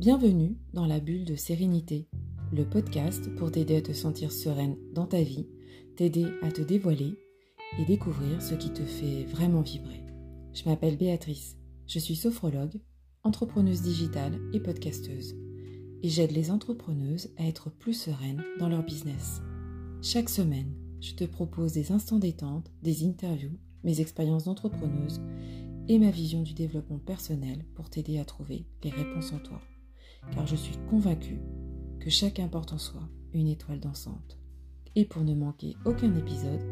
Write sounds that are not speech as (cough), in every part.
Bienvenue dans la bulle de sérénité, le podcast pour t'aider à te sentir sereine dans ta vie, t'aider à te dévoiler et découvrir ce qui te fait vraiment vibrer. Je m'appelle Béatrice, je suis sophrologue, entrepreneuse digitale et podcasteuse. Et j'aide les entrepreneuses à être plus sereines dans leur business. Chaque semaine, je te propose des instants détente, des interviews, mes expériences d'entrepreneuse et ma vision du développement personnel pour t'aider à trouver les réponses en toi car je suis convaincue que chacun porte en soi une étoile dansante. Et pour ne manquer aucun épisode,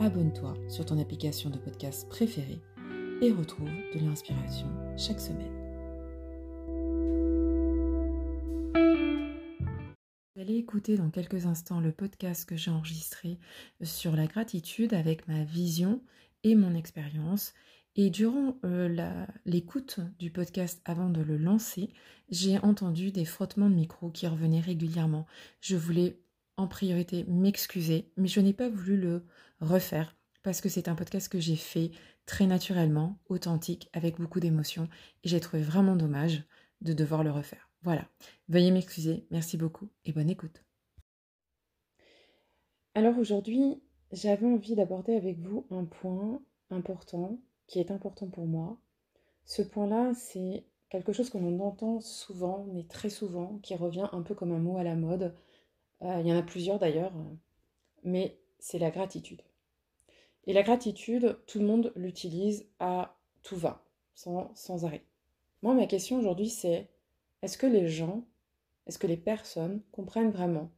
abonne-toi sur ton application de podcast préférée et retrouve de l'inspiration chaque semaine. Vous allez écouter dans quelques instants le podcast que j'ai enregistré sur la gratitude avec ma vision et mon expérience et durant euh, l'écoute du podcast avant de le lancer, j'ai entendu des frottements de micro qui revenaient régulièrement. Je voulais en priorité m'excuser, mais je n'ai pas voulu le refaire parce que c'est un podcast que j'ai fait très naturellement, authentique, avec beaucoup d'émotion, et j'ai trouvé vraiment dommage de devoir le refaire. Voilà, veuillez m'excuser, merci beaucoup et bonne écoute. Alors aujourd'hui, j'avais envie d'aborder avec vous un point important qui est important pour moi. Ce point-là, c'est quelque chose que l'on entend souvent, mais très souvent, qui revient un peu comme un mot à la mode. Euh, il y en a plusieurs d'ailleurs, mais c'est la gratitude. Et la gratitude, tout le monde l'utilise à tout va, sans, sans arrêt. Moi, ma question aujourd'hui, c'est est-ce que les gens, est-ce que les personnes comprennent vraiment,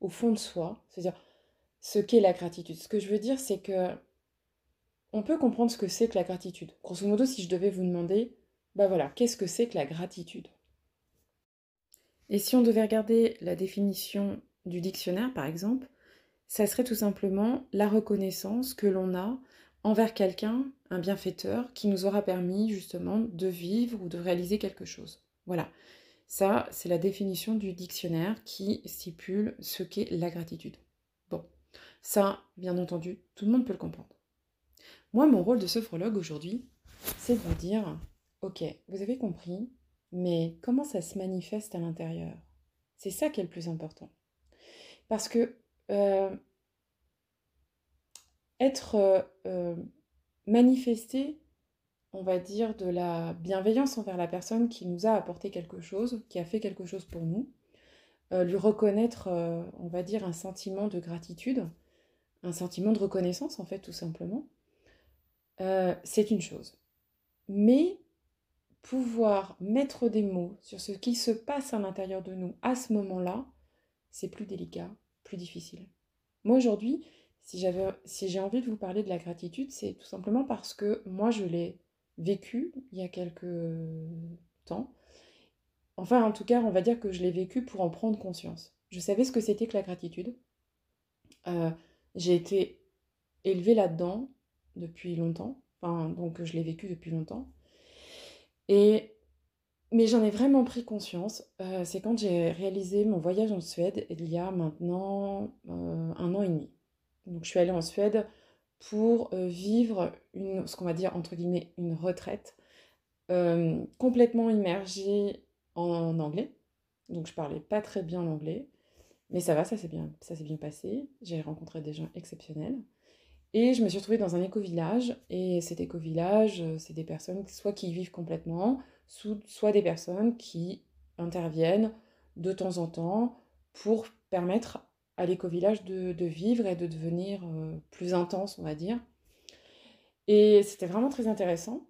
au fond de soi, c'est-à-dire ce qu'est la gratitude? Ce que je veux dire, c'est que on peut comprendre ce que c'est que la gratitude. Grosso modo, si je devais vous demander, bah voilà, qu'est-ce que c'est que la gratitude? Et si on devait regarder la définition du dictionnaire, par exemple, ça serait tout simplement la reconnaissance que l'on a envers quelqu'un, un bienfaiteur, qui nous aura permis justement de vivre ou de réaliser quelque chose. Voilà. Ça, c'est la définition du dictionnaire qui stipule ce qu'est la gratitude. Bon, ça, bien entendu, tout le monde peut le comprendre. Moi, mon rôle de sophrologue aujourd'hui, c'est de vous dire, ok, vous avez compris, mais comment ça se manifeste à l'intérieur? C'est ça qui est le plus important. Parce que euh, être euh, euh, manifesté, on va dire, de la bienveillance envers la personne qui nous a apporté quelque chose, qui a fait quelque chose pour nous, lui reconnaître, on va dire, un sentiment de gratitude, un sentiment de reconnaissance, en fait, tout simplement, euh, c'est une chose. Mais pouvoir mettre des mots sur ce qui se passe à l'intérieur de nous à ce moment-là, c'est plus délicat, plus difficile. Moi aujourd'hui, si si j'ai envie de vous parler de la gratitude, c'est tout simplement parce que moi je l'ai vécu il y a quelques temps. Enfin, en tout cas, on va dire que je l'ai vécu pour en prendre conscience. Je savais ce que c'était que la gratitude. Euh, j'ai été élevée là-dedans depuis longtemps. Enfin, donc je l'ai vécu depuis longtemps. Et mais j'en ai vraiment pris conscience. Euh, c'est quand j'ai réalisé mon voyage en Suède il y a maintenant euh, un an et demi. Donc je suis allée en Suède pour euh, vivre une, ce qu'on va dire entre guillemets une retraite complètement immergée en, anglais. Donc je parlais pas très bien l'anglais, mais ça va, ça bien, ça s'est bien passé. J'ai rencontré des gens exceptionnels. Et je me suis retrouvée dans un éco-village. Et cet éco-village, euh, c'est des personnes soit qui y vivent complètement, soit des personnes qui interviennent de temps en temps pour permettre à l'éco-village de, vivre et de devenir euh, plus intense, on va dire. Et c'était vraiment très intéressant.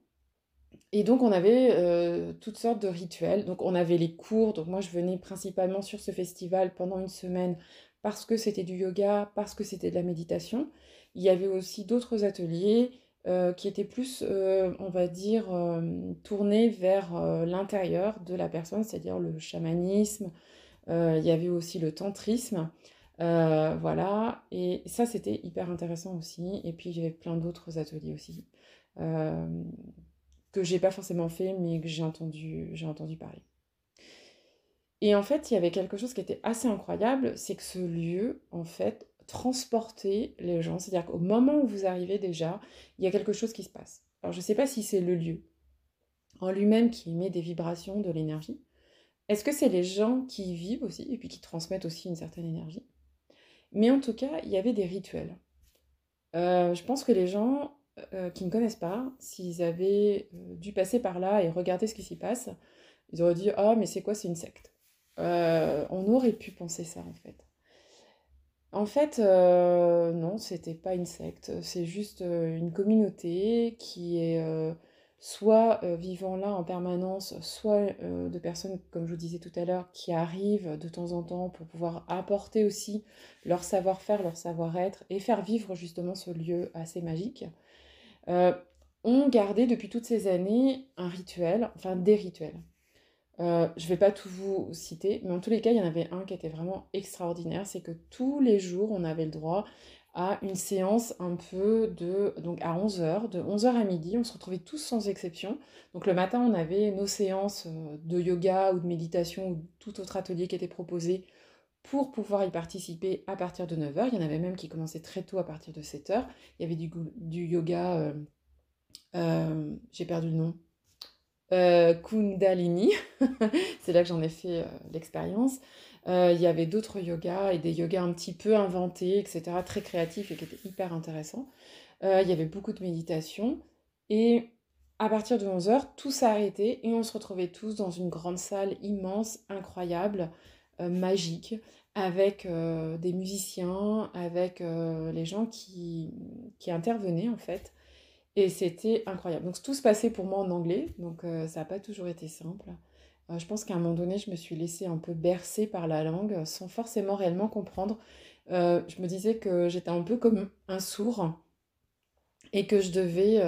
Et donc on avait euh, toutes sortes de rituels. Donc on avait les cours. Donc moi je venais principalement sur ce festival pendant une semaine parce que c'était du yoga, parce que c'était de la méditation. Il y avait aussi d'autres ateliers euh, qui étaient plus, euh, on va dire, euh, tournés vers l'intérieur de la personne, c'est-à-dire le chamanisme. il y avait aussi le tantrisme. voilà, et ça c'était hyper intéressant aussi. Et puis il y avait plein d'autres ateliers aussi que j'ai pas forcément fait, mais que j'ai entendu, j'ai entendu parler. Et en fait, il y avait quelque chose qui était assez incroyable, c'est que ce lieu, en fait, transporter les gens. C'est-à-dire qu'au moment où vous arrivez déjà, il y a quelque chose qui se passe. Alors je ne sais pas si c'est le lieu en lui-même qui émet des vibrations, de l'énergie, Est-ce que c'est les gens qui y vivent aussi et puis qui transmettent aussi une certaine énergie? Mais en tout cas, il y avait des rituels. Euh, je pense que les gens euh, qui ne connaissent pas, s'ils avaient euh, dû passer par là et regarder ce qui s'y passe, ils auraient dit Ah, mais c'est quoi, c'est une secte? On aurait pu penser ça en fait. En fait, non, c'était pas une secte, c'est juste une communauté qui est soit vivant là en permanence, soit de personnes, comme je vous disais tout à l'heure, qui arrivent de temps en temps pour pouvoir apporter aussi leur savoir-faire, leur savoir-être et faire vivre justement ce lieu assez magique, ont gardé depuis toutes ces années un rituel, enfin des rituels. Euh, je ne vais pas tout vous citer, mais en tous les cas, il y en avait un qui était vraiment extraordinaire, c'est que tous les jours, on avait le droit à une séance un peu de... Donc à 11h, de 11h à midi, on se retrouvait tous sans exception. Donc le matin, on avait nos séances euh, de yoga ou de méditation ou tout autre atelier qui était proposé pour pouvoir y participer à partir de 9h. Il y en avait même qui commençaient très tôt à partir de 7h. Il y avait du, yoga... Euh, j'ai perdu le nom. Euh, Kundalini, (laughs) c'est là que j'en ai fait euh, l'expérience. Euh, il y avait d'autres yogas et des yogas un petit peu inventés, etc., très créatifs et qui étaient hyper intéressants. il y avait beaucoup de méditation. Et à partir de 11h, tout s'est arrêté et on se retrouvait tous dans une grande salle immense, incroyable, magique, avec des musiciens, avec les gens qui, qui intervenaient en fait. Et c'était incroyable. Donc tout se passait pour moi en anglais, donc euh, ça n'a pas toujours été simple. Euh, je pense qu'à un moment donné, je me suis laissée un peu bercer par la langue sans forcément réellement comprendre. Euh, je me disais que j'étais un peu comme un sourd et que je devais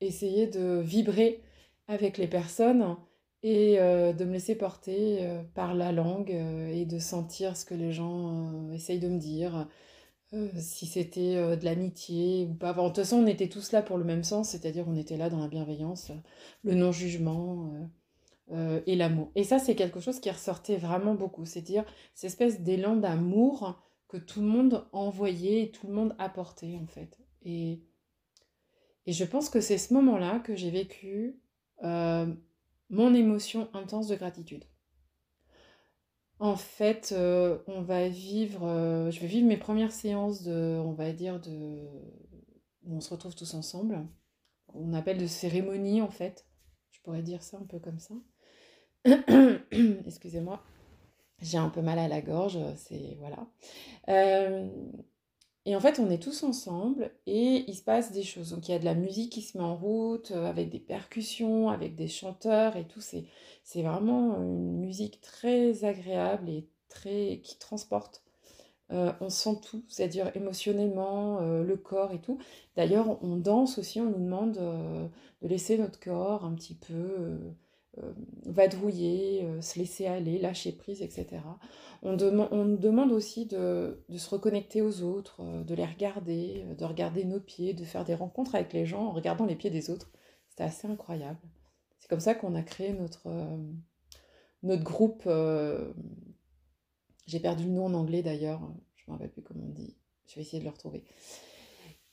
essayer de vibrer avec les personnes et de me laisser porter par la langue et de sentir ce que les gens essayent de me dire euh, si c'était euh, de l'amitié ou pas. de toute façon, on était tous là pour le même sens, c'est-à-dire on était là dans la bienveillance, le non-jugement euh, et l'amour. Et ça, c'est quelque chose qui ressortait vraiment beaucoup, c'est-à-dire cette espèce d'élan d'amour que tout le monde envoyait et tout le monde apportait en fait. Et, et je pense que c'est ce moment-là que j'ai vécu mon émotion intense de gratitude. En fait, euh, on va vivre, euh, je vais vivre mes premières séances de, on va dire, de, où on se retrouve tous ensemble. On appelle de cérémonie, en fait. Je pourrais dire ça un peu comme ça. (coughs) Excusez-moi. J'ai un peu mal à la gorge, c'est voilà. Euh, et en fait, on est tous ensemble et il se passe des choses. Donc, il y a de la musique qui se met en route euh, avec des percussions, avec des chanteurs et tout. C'est, vraiment une musique très agréable et très qui transporte. Euh, on sent tout, c'est-à-dire émotionnellement, euh, le corps et tout. D'ailleurs, on danse aussi, on nous demande de laisser notre corps un petit peu euh, vadrouiller, euh, se laisser aller, lâcher prise, etc. On, demande aussi de, se reconnecter aux autres, euh, de les regarder, de regarder nos pieds, de faire des rencontres avec les gens en regardant les pieds des autres. C'était assez incroyable. C'est comme ça qu'on a créé notre, notre groupe. J'ai perdu le nom en anglais d'ailleurs, je ne me rappelle plus comment on dit. Je vais essayer de le retrouver.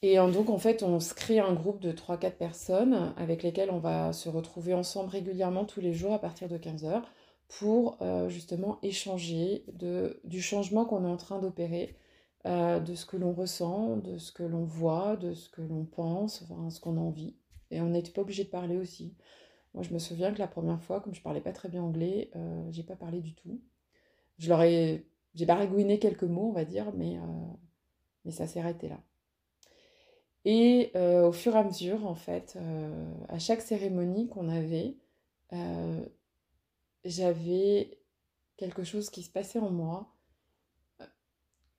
Et donc, en fait, on se crée un groupe de 3-4 personnes avec lesquelles on va se retrouver ensemble régulièrement tous les jours à partir de 15h pour euh, justement échanger du changement qu'on est en train d'opérer, euh, de ce que l'on ressent, de ce que l'on voit, de ce que l'on pense, enfin, ce qu'on a envie. Et on n'était pas obligé de parler aussi. Moi, je me souviens que la première fois, comme je parlais pas très bien anglais, euh, j'ai pas parlé du tout. Je leur ai, j'ai baragouiné quelques mots, on va dire, mais, mais ça s'est arrêté là. Et euh, au fur et à mesure, en fait, euh, à chaque cérémonie qu'on avait, euh, j'avais quelque chose qui se passait en moi.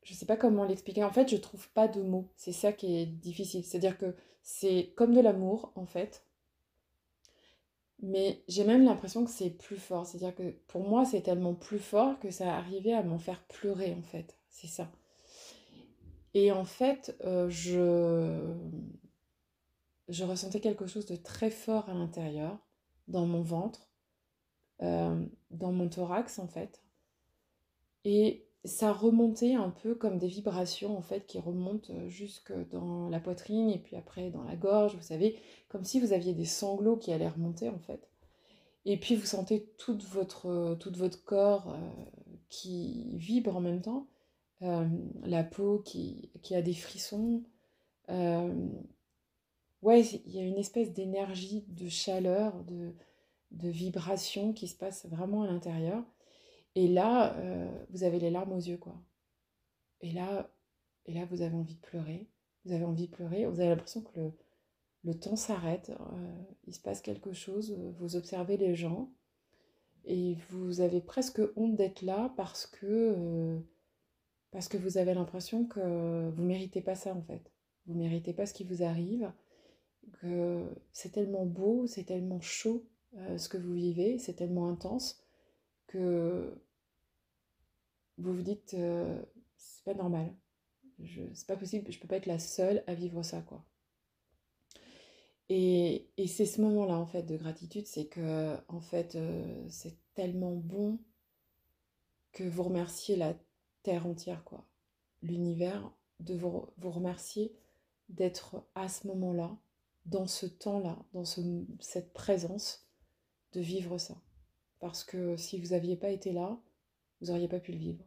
Je ne sais pas comment l'expliquer. En fait, je ne trouve pas de mots. C'est ça qui est difficile. C'est-à-dire que c'est comme de l'amour, en fait. Mais j'ai même l'impression que c'est plus fort. C'est-à-dire que pour moi, c'est tellement plus fort que ça arrivait à m'en faire pleurer, en fait. C'est ça. Et en fait, euh, je, je ressentais quelque chose de très fort à l'intérieur, dans mon ventre, euh, dans mon thorax en fait. Et ça remontait un peu comme des vibrations en fait qui remontent jusque dans la poitrine et puis après dans la gorge, vous savez, comme si vous aviez des sanglots qui allaient remonter en fait. Et puis vous sentez tout votre, tout votre corps qui vibre en même temps, la peau qui, qui, a des frissons. ouais, il y a une espèce d'énergie, de chaleur, de, de vibration qui se passe vraiment à l'intérieur. Et là, vous avez les larmes aux yeux, quoi. Et là, et là, vous avez envie de pleurer. Vous avez envie de pleurer. Vous avez l'impression que le, le temps s'arrête, euh, il se passe quelque chose, euh, vous observez les gens et vous avez presque honte d'être là parce que, euh, parce que vous avez l'impression que vous méritez pas ça en fait. Vous méritez pas ce qui vous arrive, que c'est tellement beau, c'est tellement chaud ce que vous vivez, c'est tellement intense que vous vous dites c'est pas normal, c'est pas possible, je peux pas être la seule à vivre ça quoi. Et, c'est ce moment-là, en fait, de gratitude, c'est que, en fait, euh, c'est tellement bon que vous remerciez la terre entière, quoi. L'univers, de vous, vous remercier d'être à ce moment-là, dans ce temps-là, dans cette présence, de vivre ça. Parce que si vous n'aviez pas été là, vous n'auriez pas pu le vivre.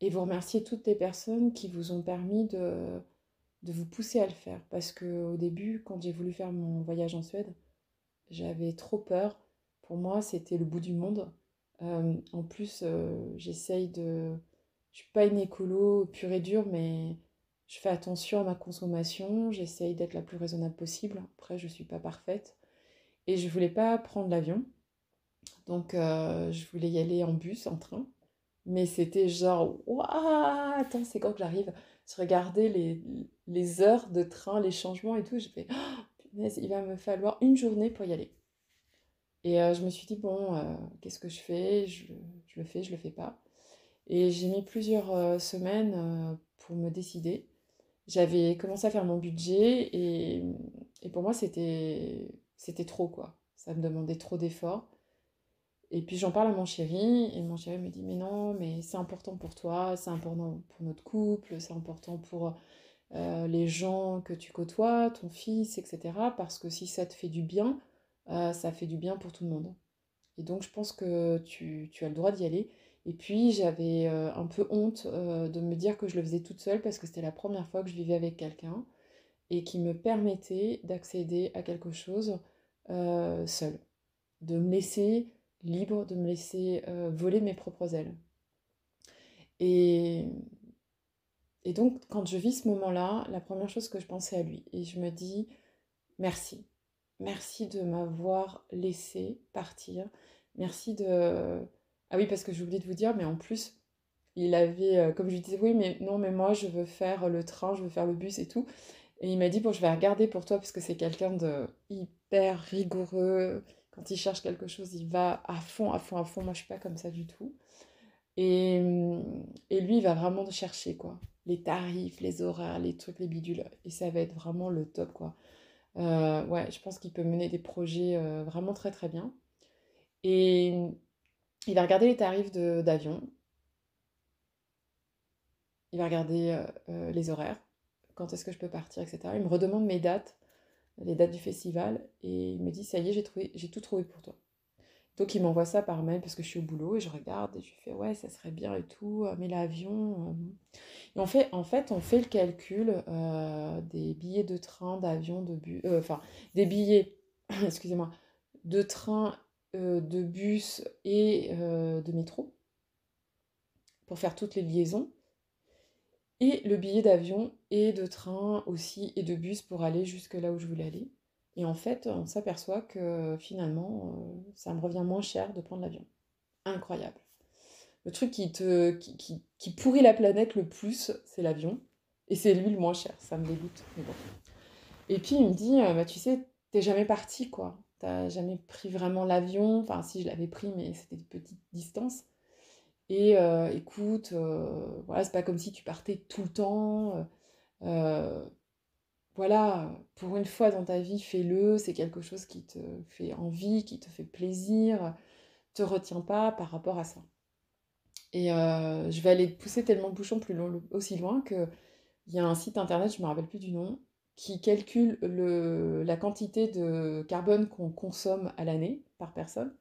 Et vous remerciez toutes les personnes qui vous ont permis de, de vous pousser à le faire. Parce que au début, quand j'ai voulu faire mon voyage en Suède, j'avais trop peur. Pour moi, c'était le bout du monde. Euh, en plus, euh, j'essaye de... Je suis pas une écolo pure et dure, mais je fais attention à ma consommation. J'essaye d'être la plus raisonnable possible. Après, je suis pas parfaite. Et je voulais pas prendre l'avion. Donc, euh, je voulais y aller en bus, en train. Mais c'était genre, waouh, attends, c'est quand que j'arrive? Je regardais les, les heures de train, les changements et tout. J'ai fait, oh, il va me falloir une journée pour y aller. Et euh, je me suis dit, bon, euh, qu'est-ce que je fais? Je, le fais, je le fais pas. Et j'ai mis plusieurs euh, semaines pour me décider. J'avais commencé à faire mon budget et, et pour moi, c'était trop, quoi. Ça me demandait trop d'efforts. Et puis j'en parle à mon chéri, et mon chéri me dit Mais non, mais c'est important pour toi, c'est important pour notre couple, c'est important pour les gens que tu côtoies, ton fils, etc. Parce que si ça te fait du bien, euh, ça fait du bien pour tout le monde. Et donc je pense que tu, as le droit d'y aller. Et puis j'avais euh, un peu honte de me dire que je le faisais toute seule parce que c'était la première fois que je vivais avec quelqu'un et qui me permettait d'accéder à quelque chose seule. De me laisser libre, de me laisser voler mes propres ailes. Et et donc, quand je vis ce moment-là, la première chose que je pensais à lui, et je me dis merci. Merci de m'avoir laissé partir. Merci de. Ah oui, parce que j'ai oublié de vous dire, mais en plus, il avait, euh, comme je lui disais, oui, mais non, mais moi, je veux faire le train, je veux faire le bus et tout. Et il m'a dit, bon, je vais regarder pour toi, parce que c'est quelqu'un de hyper rigoureux. Quand il cherche quelque chose, il va à fond, à fond, à fond. Moi, je suis pas comme ça du tout. Et, et lui, il va vraiment chercher, quoi les tarifs, les horaires, les trucs, les bidules. Et ça va être vraiment le top, quoi. Euh, ouais, je pense qu'il peut mener des projets euh, vraiment très très bien. Et il va regarder les tarifs d'avion. Il va regarder euh, les horaires, quand est-ce que je peux partir, etc. Il me redemande mes dates, les dates du festival, et il me dit, ça y est, j'ai tout trouvé pour toi. Donc il m'envoie ça par mail parce que je suis au boulot et je regarde et je fais ouais ça serait bien et tout, euh, mais l'avion. Euh, et on fait, en fait on fait le calcul euh, des billets de train, d'avion, de bus, enfin des billets, (coughs) excusez-moi, de train, de bus et de métro pour faire toutes les liaisons. Et le billet d'avion et de train aussi et de bus pour aller jusque là où je voulais aller. Et en fait, on s'aperçoit que finalement, euh, ça me revient moins cher de prendre l'avion. Incroyable. Le truc qui, te, qui, qui, pourrit la planète le plus, c'est l'avion. Et c'est lui le moins cher. Ça me dégoûte. Et puis il me dit, euh, bah, tu sais, t'es jamais parti, quoi. T'as jamais pris vraiment l'avion. Enfin, si, je l'avais pris, mais c'était de petites distances. Et euh, écoute, voilà, c'est pas comme si tu partais tout le temps voilà, pour une fois dans ta vie, fais-le, c'est quelque chose qui te fait envie, qui te fait plaisir, te retiens pas par rapport à ça. Et euh, je vais aller pousser tellement le bouchon plus aussi loin que il y a un site internet, je ne me rappelle plus du nom, qui calcule la quantité de carbone qu'on consomme à l'année. par personne.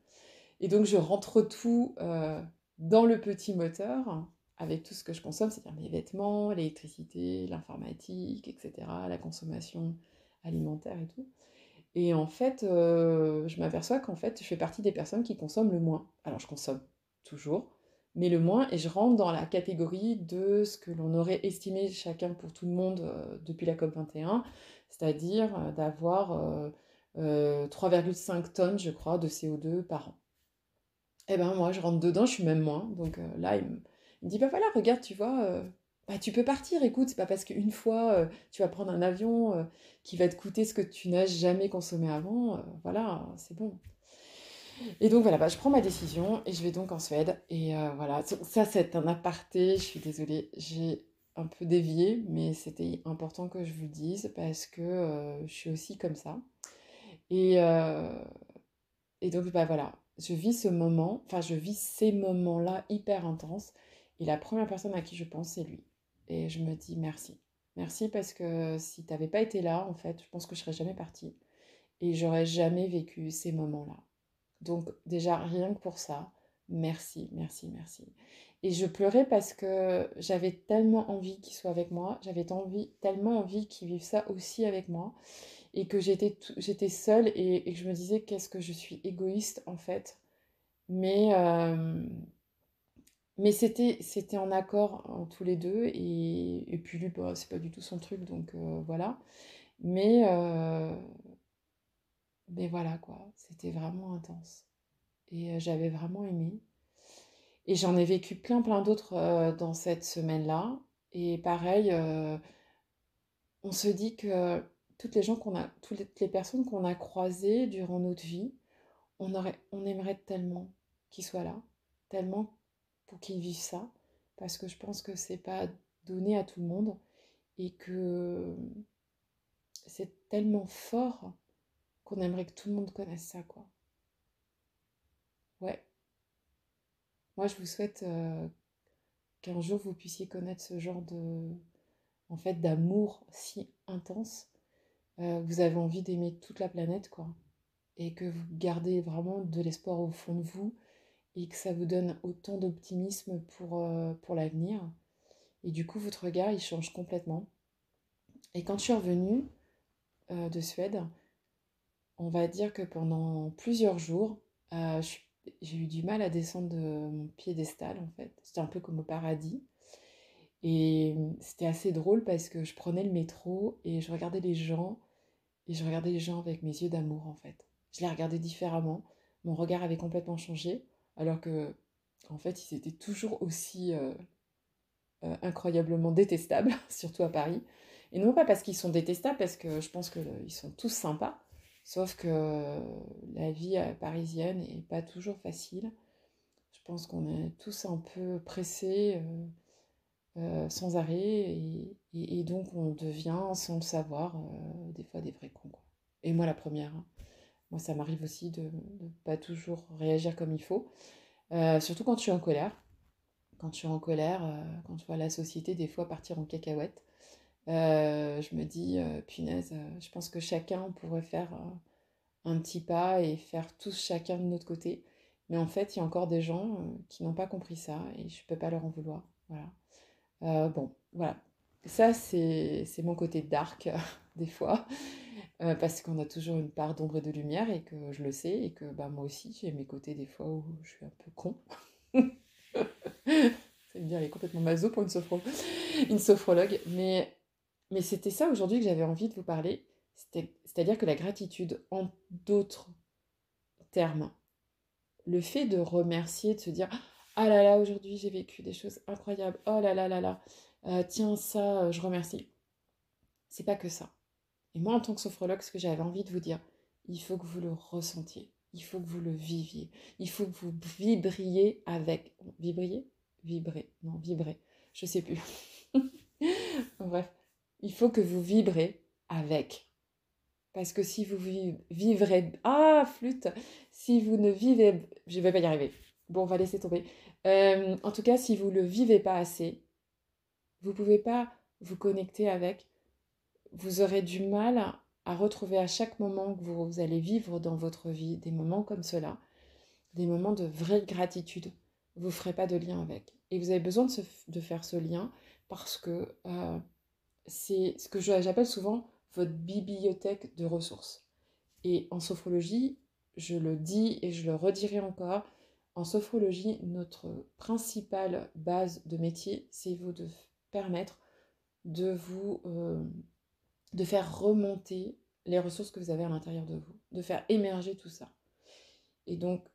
Et donc, je rentre tout euh, dans le petit moteur avec tout ce que je consomme, c'est-à-dire mes vêtements, l'électricité, l'informatique, etc., la consommation alimentaire et tout. Et en fait, euh, je m'aperçois qu'en fait, je fais partie des personnes qui consomment le moins. Alors, je consomme toujours, mais le moins, et je rentre dans la catégorie de ce que l'on aurait estimé chacun pour tout le monde euh, depuis la COP21, c'est-à-dire euh, d'avoir 3,5 tonnes, je crois, de CO2 par an. Eh ben moi, je rentre dedans, je suis même moins. Donc là, dit, bah voilà, regarde, tu vois, bah, tu peux partir, écoute, c'est pas parce qu'une fois euh, tu vas prendre un avion euh, qui va te coûter ce que tu n'as jamais consommé avant, euh, voilà, c'est bon. Et donc voilà, bah, je prends ma décision et je vais donc en Suède. Et voilà, ça c'est un aparté, je suis désolée, j'ai un peu dévié, mais c'était important que je vous le dise parce que je suis aussi comme ça. Et, et donc bah voilà, je vis ce moment, enfin je vis ces moments-là hyper intenses. Et la première personne à qui je pense, c'est lui. Et je me dis merci. Merci parce que si tu n'avais pas été là, en fait, je pense que je serais jamais partie. Et j'aurais jamais vécu ces moments-là. Donc déjà, rien que pour ça, merci, merci, merci. Et je pleurais parce que j'avais tellement envie qu'il soit avec moi, j'avais tellement envie qu'il vive ça aussi avec moi, et que j'étais, seule et, que je me disais qu'est-ce que je suis égoïste en fait. Mais, euh, mais c'était, c'était en accord en tous les deux, et, et puis lui, bah, c'est pas du tout son truc, donc euh, voilà. Mais, euh, mais voilà quoi, c'était vraiment intense. Et euh, j'avais vraiment aimé. Et j'en ai vécu plein plein d'autres dans cette semaine-là. Et pareil, on se dit que toutes les gens qu'on a, toutes les personnes qu'on a croisées durant notre vie, on, aurait, on aimerait tellement qu'ils soient là, tellement pour qu'ils vivent ça, parce que je pense que c'est pas donné à tout le monde et que c'est tellement fort qu'on aimerait que tout le monde connaisse ça, quoi. Ouais. Moi, je vous souhaite euh, qu'un jour vous puissiez connaître ce genre de, en fait, d'amour si intense. Euh, vous avez envie d'aimer toute la planète, quoi. Et que vous gardez vraiment de l'espoir au fond de vous et que ça vous donne autant d'optimisme pour, euh, pour l'avenir. Et du coup, votre regard, il change complètement. Et quand je suis revenue euh, de Suède, on va dire que pendant plusieurs jours, euh, j'ai eu du mal à descendre de mon piédestal, en fait. C'était un peu comme au paradis. Et c'était assez drôle parce que je prenais le métro et je regardais les gens, et je regardais les gens avec mes yeux d'amour, en fait. Je les regardais différemment. Mon regard avait complètement changé alors que en fait ils étaient toujours aussi euh, euh, incroyablement détestables, (laughs) surtout à Paris. Et non pas parce qu'ils sont détestables, parce que je pense qu'ils sont tous sympas, sauf que la vie euh, parisienne n'est pas toujours facile. Je pense qu'on est tous un peu pressés sans arrêt, et, donc on devient, sans le savoir, des fois des vrais cons. Et moi la première. Hein. Moi, ça m'arrive aussi de ne pas toujours réagir comme il faut. Euh, surtout quand je suis en colère. Quand je suis en colère, euh, quand je vois la société des fois partir en cacahuète, euh, je me dis, punaise, je pense que chacun pourrait faire un petit pas et faire tous chacun de notre côté. Mais en fait, il y a encore des gens qui n'ont pas compris ça et je ne peux pas leur en vouloir. Voilà. bon, voilà. Ça, c'est mon côté dark, (laughs) des fois. Euh, parce qu'on a toujours une part d'ombre et de lumière et que je le sais et que bah, moi aussi j'ai mes côtés des fois où je suis un peu con. C'est dire, elle est complètement maso pour une, une sophrologue. Mais, mais c'était ça aujourd'hui que j'avais envie de vous parler. C'est-à-dire que la gratitude, en d'autres termes, le fait de remercier, de se dire Ah là là, aujourd'hui j'ai vécu des choses incroyables, oh là là là là, euh, tiens ça, je remercie. C'est pas que ça. Et moi, en tant que sophrologue, ce que j'avais envie de vous dire, il faut que vous le ressentiez, il faut que vous le viviez, il faut que vous vibriez avec. Vibriez? Vibrer, non, vibrer, je sais plus. (laughs) Bref, il faut que vous vibrez avec. Parce que si vous vivrez. Ah, flûte Si vous ne vivez. Je vais pas y arriver. Bon, on va laisser tomber. Euh, en tout cas, si vous ne le vivez pas assez, vous ne pouvez pas vous connecter avec vous aurez du mal à retrouver à chaque moment que vous, allez vivre dans votre vie des moments comme cela, des moments de vraie gratitude. Vous ne ferez pas de lien avec. Et vous avez besoin de, faire ce lien parce que euh, c'est ce que j'appelle souvent votre bibliothèque de ressources. Et en sophrologie, je le dis et je le redirai encore, en sophrologie, notre principale base de métier, c'est vous de permettre de vous euh, de faire remonter les ressources que vous avez à l'intérieur de vous, de faire émerger tout ça. Et donc,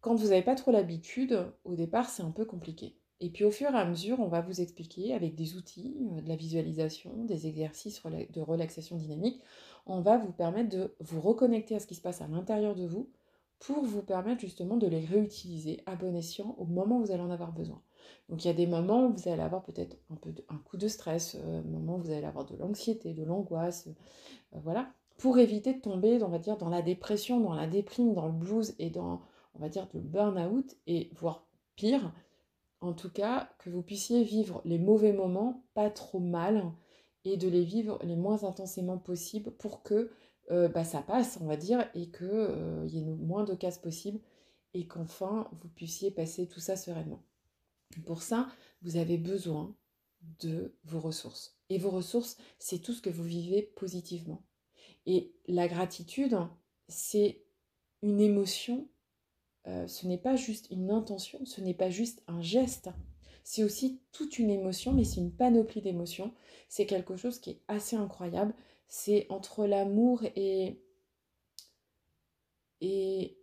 quand vous n'avez pas trop l'habitude, au départ, c'est un peu compliqué. Et puis au fur et à mesure, on va vous expliquer avec des outils, euh, de la visualisation, des exercices de relaxation dynamique, on va vous permettre de vous reconnecter à ce qui se passe à l'intérieur de vous pour vous permettre justement de les réutiliser à bon escient au moment où vous allez en avoir besoin. Donc il y a des moments où vous allez avoir peut-être un peu un coup de stress, euh, moments où vous allez avoir de l'anxiété, de l'angoisse, euh, voilà, pour éviter de tomber, on va dire, dans la dépression, dans la déprime, dans le blues et dans, on va dire, le burn-out et voire pire, en tout cas, que vous puissiez vivre les mauvais moments pas trop mal et de les vivre les moins intensément possible pour que euh, bah, ça passe, on va dire, et qu'il euh, y ait le moins de casse possible et qu'enfin vous puissiez passer tout ça sereinement. Pour ça, vous avez besoin de vos ressources. Et vos ressources, c'est tout ce que vous vivez positivement. Et la gratitude, c'est une émotion, euh, ce n'est pas juste une intention, ce n'est pas juste un geste, c'est aussi toute une émotion, mais c'est une panoplie d'émotions. C'est quelque chose qui est assez incroyable. C'est entre l'amour et... et...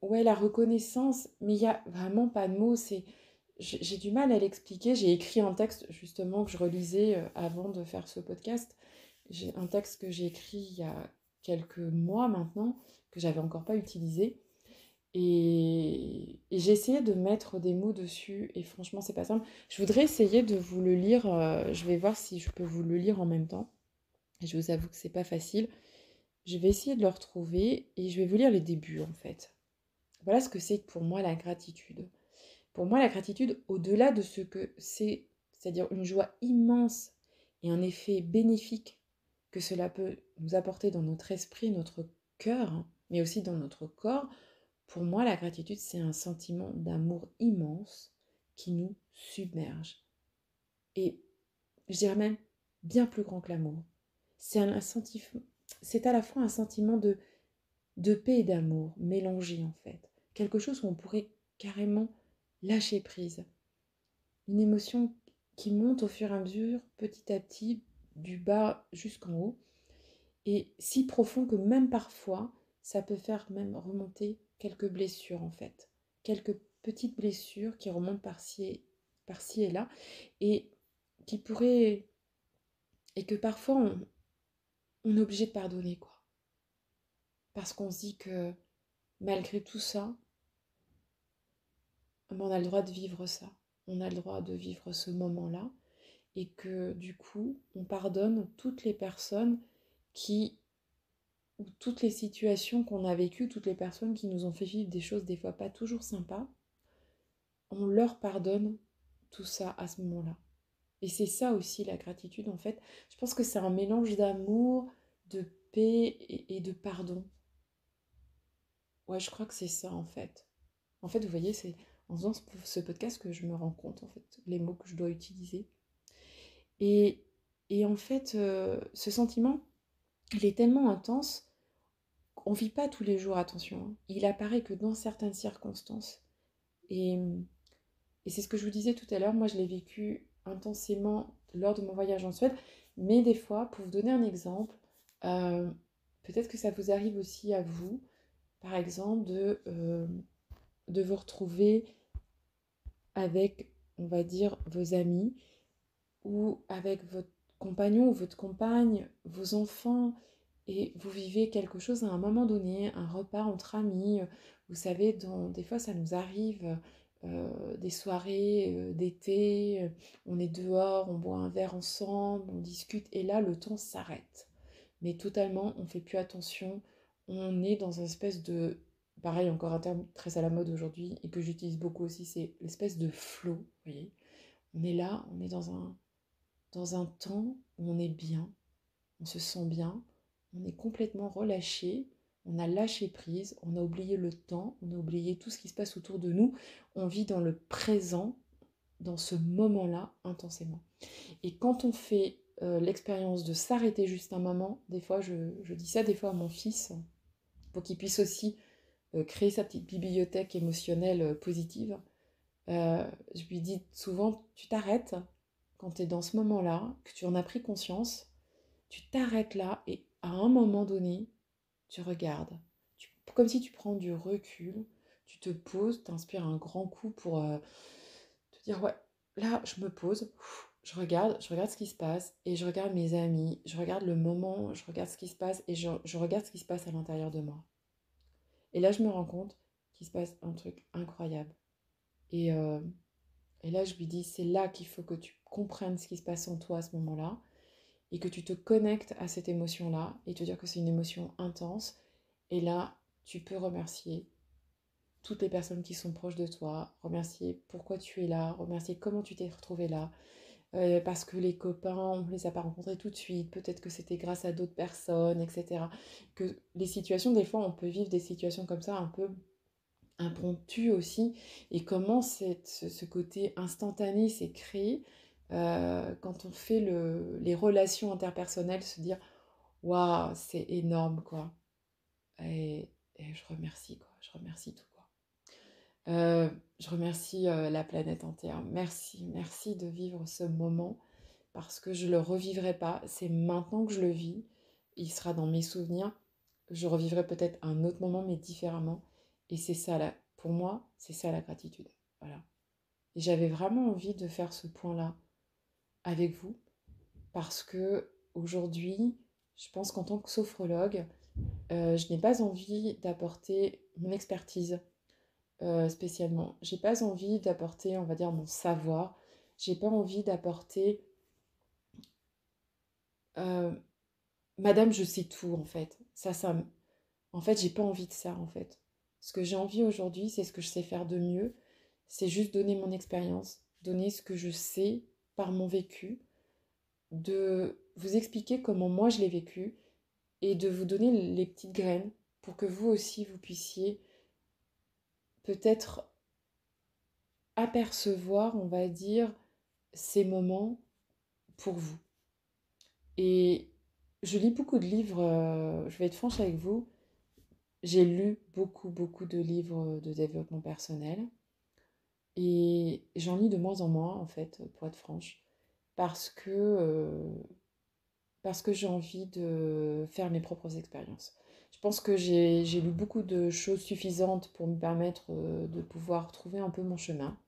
ouais, la reconnaissance, mais il n'y a vraiment pas de mots, c'est j'ai du mal à l'expliquer. J'ai écrit un texte justement que je relisais euh, avant de faire ce podcast. J'ai un texte que j'ai écrit il y a quelques mois maintenant, que j'avais encore pas utilisé. Et, j'ai essayé de mettre des mots dessus et franchement c'est pas simple. Je voudrais essayer de vous le lire. Euh, je vais voir si je peux vous le lire en même temps. Je vous avoue que c'est pas facile. Je vais essayer de le retrouver et je vais vous lire les débuts en fait. Voilà ce que c'est pour moi la gratitude. Pour moi, la gratitude, au-delà de ce que c'est, c'est-à-dire une joie immense et un effet bénéfique que cela peut nous apporter dans notre esprit, notre cœur, mais aussi dans notre corps, pour moi, la gratitude, c'est un sentiment d'amour immense qui nous submerge. Et je dirais même bien plus grand que l'amour. C'est à la fois un sentiment de, de paix et d'amour mélangés en fait. Quelque chose où on pourrait carrément lâcher prise. Une émotion qui monte au fur et à mesure, petit à petit, du bas jusqu'en haut, et si profond que même parfois, ça peut faire même remonter quelques blessures en fait, quelques petites blessures qui remontent par-ci par -ci et là, et qui pourraient... et que parfois on, on est obligé de pardonner, quoi. Parce qu'on se dit que malgré tout ça, on a le droit de vivre ça. On a le droit de vivre ce moment-là. Et que du coup, on pardonne toutes les personnes qui, ou toutes les situations qu'on a vécues, toutes les personnes qui nous ont fait vivre des choses des fois pas toujours sympas, on leur pardonne tout ça à ce moment-là. Et c'est ça aussi la gratitude en fait. Je pense que c'est un mélange d'amour, de paix et, de pardon. Ouais, je crois que c'est ça en fait. En fait, vous voyez, c'est en faisant ce podcast que je me rends compte, en fait, les mots que je dois utiliser. Et, et en fait, euh, ce sentiment, il est tellement intense qu'on ne vit pas tous les jours, attention. Hein. Il apparaît que dans certaines circonstances. Et, et c'est ce que je vous disais tout à l'heure, moi je l'ai vécu intensément lors de mon voyage en Suède, mais des fois, pour vous donner un exemple, euh, peut-être que ça vous arrive aussi à vous, par exemple, de, euh, de vous retrouver avec, on va dire, vos amis ou avec votre compagnon ou votre compagne, vos enfants, et vous vivez quelque chose à un moment donné, un repas entre amis. Vous savez, dans, des fois, ça nous arrive, euh, des soirées euh, d'été, on est dehors, on boit un verre ensemble, on discute, et là, le temps s'arrête. Mais totalement, on fait plus attention, on est dans une espèce de pareil, encore un terme très à la mode aujourd'hui et que j'utilise beaucoup aussi, c'est l'espèce de flow. Voyez On est là, on est dans un, dans un temps où on est bien, on se sent bien, on est complètement relâché, on a lâché prise, on a oublié le temps, on a oublié tout ce qui se passe autour de nous, on vit dans le présent, dans ce moment-là intensément. Et quand on fait euh, l'expérience de s'arrêter juste un moment, des fois, je, dis ça des fois à mon fils, pour qu'il puisse aussi créer sa petite bibliothèque émotionnelle euh, positive, je lui dis souvent, tu t'arrêtes quand tu es dans ce moment-là, que tu en as pris conscience, tu t'arrêtes là et à un moment donné, tu regardes. comme si tu prends du recul, tu te poses, tu inspires un grand coup pour te dire, ouais, là, je me pose, je regarde, je regarde ce qui se passe et je regarde mes amis, je regarde le moment, je regarde ce qui se passe et je, regarde ce qui se passe à l'intérieur de moi. Et là, je me rends compte qu'il se passe un truc incroyable. Et, euh, et là, je lui dis, c'est là qu'il faut que tu comprennes ce qui se passe en toi à ce moment-là et que tu te connectes à cette émotion-là et te dire que c'est une émotion intense. Et là, tu peux remercier toutes les personnes qui sont proches de toi, remercier pourquoi tu es là, remercier comment tu t'es retrouvé là, euh, parce que les copains, on ne les a pas rencontrés tout de suite, peut-être que c'était grâce à d'autres personnes, etc. Que les situations, des fois, on peut vivre des situations comme ça un peu impromptues aussi, et comment cette, ce, côté instantané s'est créé euh, quand on fait le, les relations interpersonnelles, se dire waouh, c'est énorme quoi. Et, je remercie quoi, je remercie tout. Euh, je remercie euh, la planète entière. Merci, merci de vivre ce moment parce que je ne le revivrai pas. C'est maintenant que je le vis. Il sera dans mes souvenirs. Je revivrai peut-être un autre moment, mais différemment. Et c'est ça, là, pour moi, c'est ça la gratitude. Voilà. Et j'avais vraiment envie de faire ce point-là avec vous parce que aujourd'hui, je pense qu'en tant que sophrologue, euh, je n'ai pas envie d'apporter mon expertise euh, spécialement. J'ai pas envie d'apporter, on va dire, mon savoir. J'ai pas envie d'apporter. Euh, Madame, je sais tout en fait. Ça, ça. En fait, j'ai pas envie de ça en fait. Ce que j'ai envie aujourd'hui, c'est ce que je sais faire de mieux. C'est juste donner mon expérience, donner ce que je sais par mon vécu, de vous expliquer comment moi je l'ai vécu et de vous donner les petites graines pour que vous aussi vous puissiez peut-être apercevoir, on va dire, ces moments pour vous. Et je lis beaucoup de livres, euh, je vais être franche avec vous, j'ai lu beaucoup, beaucoup de livres de développement personnel. Et j'en lis de moins en moins, en fait, pour être franche, parce que, euh, parce que j'ai envie de faire mes propres expériences. Je pense que j'ai lu beaucoup de choses suffisantes pour me permettre euh, de pouvoir trouver un peu mon chemin.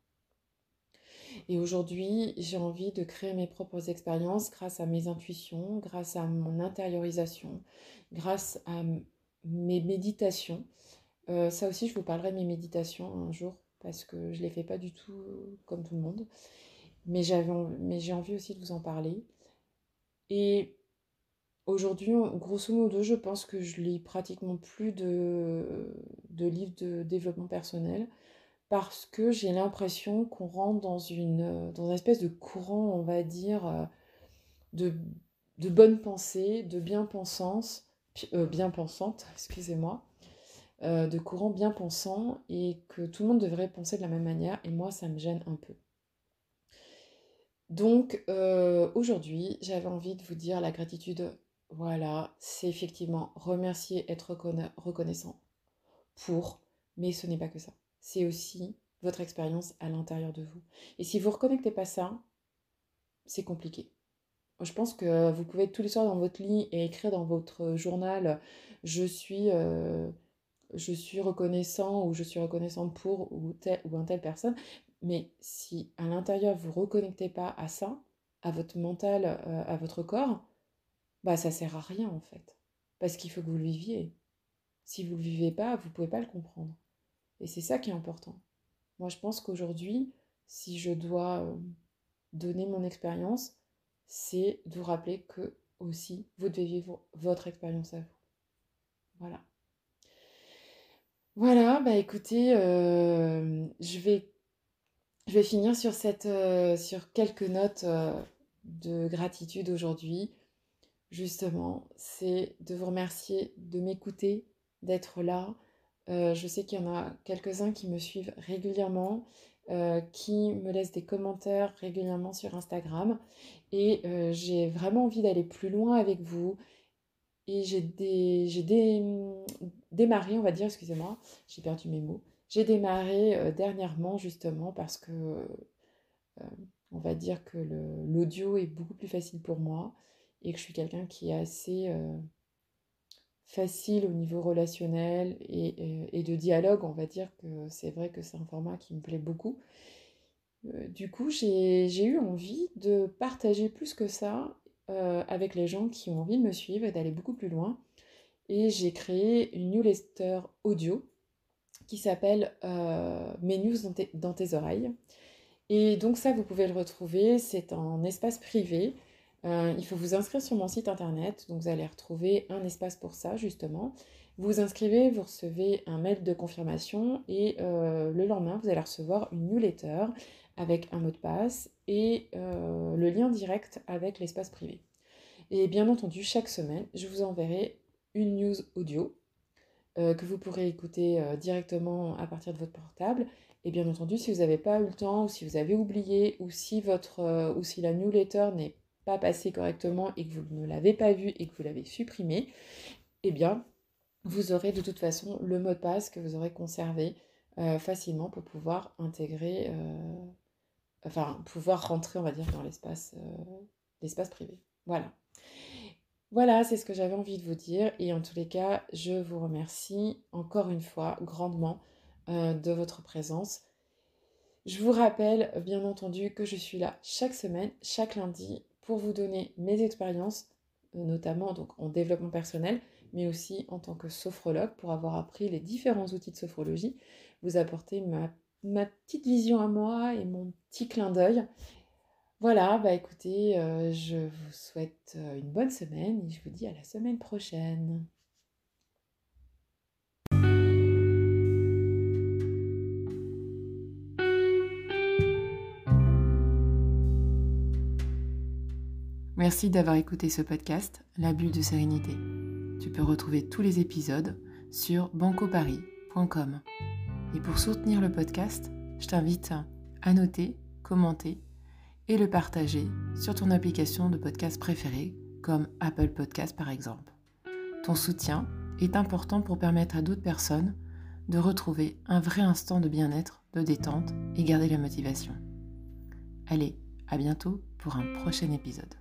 Et aujourd'hui, j'ai envie de créer mes propres expériences grâce à mes intuitions, grâce à mon intériorisation, grâce à mes méditations. Euh, ça aussi, je vous parlerai de mes méditations un jour parce que je ne les fais pas du tout comme tout le monde. Mais j'ai envie aussi de vous en parler. Et Aujourd'hui, grosso modo, je pense que je lis pratiquement plus de, livres de développement personnel parce que j'ai l'impression qu'on rentre dans une, dans une espèce de courant, on va dire, euh, de, de bonne pensée, de bien-pensance, euh, bien-pensante, (laughs) excusez-moi, euh, de courant bien-pensant et que tout le monde devrait penser de la même manière et moi, ça me gêne un peu. Donc aujourd'hui, j'avais envie de vous dire la gratitude voilà, c'est effectivement remercier, être reconnaissant pour, mais ce n'est pas que ça. C'est aussi votre expérience à l'intérieur de vous. Et si vous ne reconnectez pas ça, c'est compliqué. Je pense que vous pouvez être tous les soirs dans votre lit et écrire dans votre journal je suis, euh, je suis reconnaissant ou je suis reconnaissante pour ou, telle, ou un telle personne. Mais si à l'intérieur vous ne reconnectez pas à ça, à votre mental, euh, à votre corps, bah ça sert à rien en fait. Parce qu'il faut que vous le viviez. Si vous ne le vivez pas, vous ne pouvez pas le comprendre. Et c'est ça qui est important. Moi, je pense qu'aujourd'hui, si je dois euh, donner mon expérience, c'est de vous rappeler que aussi, vous devez vivre votre expérience à vous. Voilà. Voilà, bah écoutez, euh, je, vais, je vais finir sur, cette, euh, sur quelques notes de gratitude aujourd'hui. Justement, c'est de vous remercier de m'écouter, d'être là. Euh, je sais qu'il y en a quelques-uns qui me suivent régulièrement, euh, qui me laissent des commentaires régulièrement sur Instagram. Et euh, j'ai vraiment envie d'aller plus loin avec vous. Et j'ai démarré, on va dire, excusez-moi, j'ai perdu mes mots. J'ai démarré dernièrement justement parce que on va dire que l'audio est beaucoup plus facile pour moi et que je suis quelqu'un qui est assez euh, facile au niveau relationnel et, et, de dialogue. On va dire que c'est vrai que c'est un format qui me plaît beaucoup. Euh, du coup, j'ai eu envie de partager plus que ça euh, avec les gens qui ont envie de me suivre et d'aller beaucoup plus loin. Et j'ai créé une newsletter audio qui s'appelle Mes news dans tes, dans tes oreilles. Et donc ça, vous pouvez le retrouver, c'est en espace privé. Euh, il faut vous inscrire sur mon site internet, donc vous allez retrouver un espace pour ça justement. Vous vous inscrivez, vous recevez un mail de confirmation et euh, le lendemain, vous allez recevoir une newsletter avec un mot de passe et euh, le lien direct avec l'espace privé. Et bien entendu, chaque semaine, je vous enverrai une news audio que vous pourrez écouter directement à partir de votre portable et bien entendu, si vous n'avez pas eu le temps, ou si vous avez oublié, ou si, votre, ou si la newsletter n'est pas passée correctement et que vous ne l'avez pas vue et que vous l'avez supprimée, eh bien, vous aurez de toute façon le mot de passe que vous aurez conservé euh, facilement pour pouvoir intégrer, euh, enfin, pouvoir rentrer, on va dire, dans l'espace l'espace privé. Voilà. Voilà, c'est ce que j'avais envie de vous dire. Et en tous les cas, je vous remercie encore une fois grandement euh, de votre présence. Je vous rappelle bien entendu que je suis là chaque semaine, chaque lundi, pour vous donner mes expériences, euh, notamment donc en développement personnel, mais aussi en tant que sophrologue, pour avoir appris les différents outils de sophrologie, vous apporter ma, petite vision à moi et mon petit clin d'œil. Voilà, bah écoutez, euh, je vous souhaite une bonne semaine et je vous dis à la semaine prochaine. Merci d'avoir écouté ce podcast, La bulle de sérénité. Tu peux retrouver tous les épisodes sur bancoparis.com. Et pour soutenir le podcast, je t'invite à noter, commenter et le partager sur ton application de podcast préférée, comme Apple Podcast par exemple. Ton soutien est important pour permettre à d'autres personnes de retrouver un vrai instant de bien-être, de détente et garder la motivation. Allez, à bientôt pour un prochain épisode.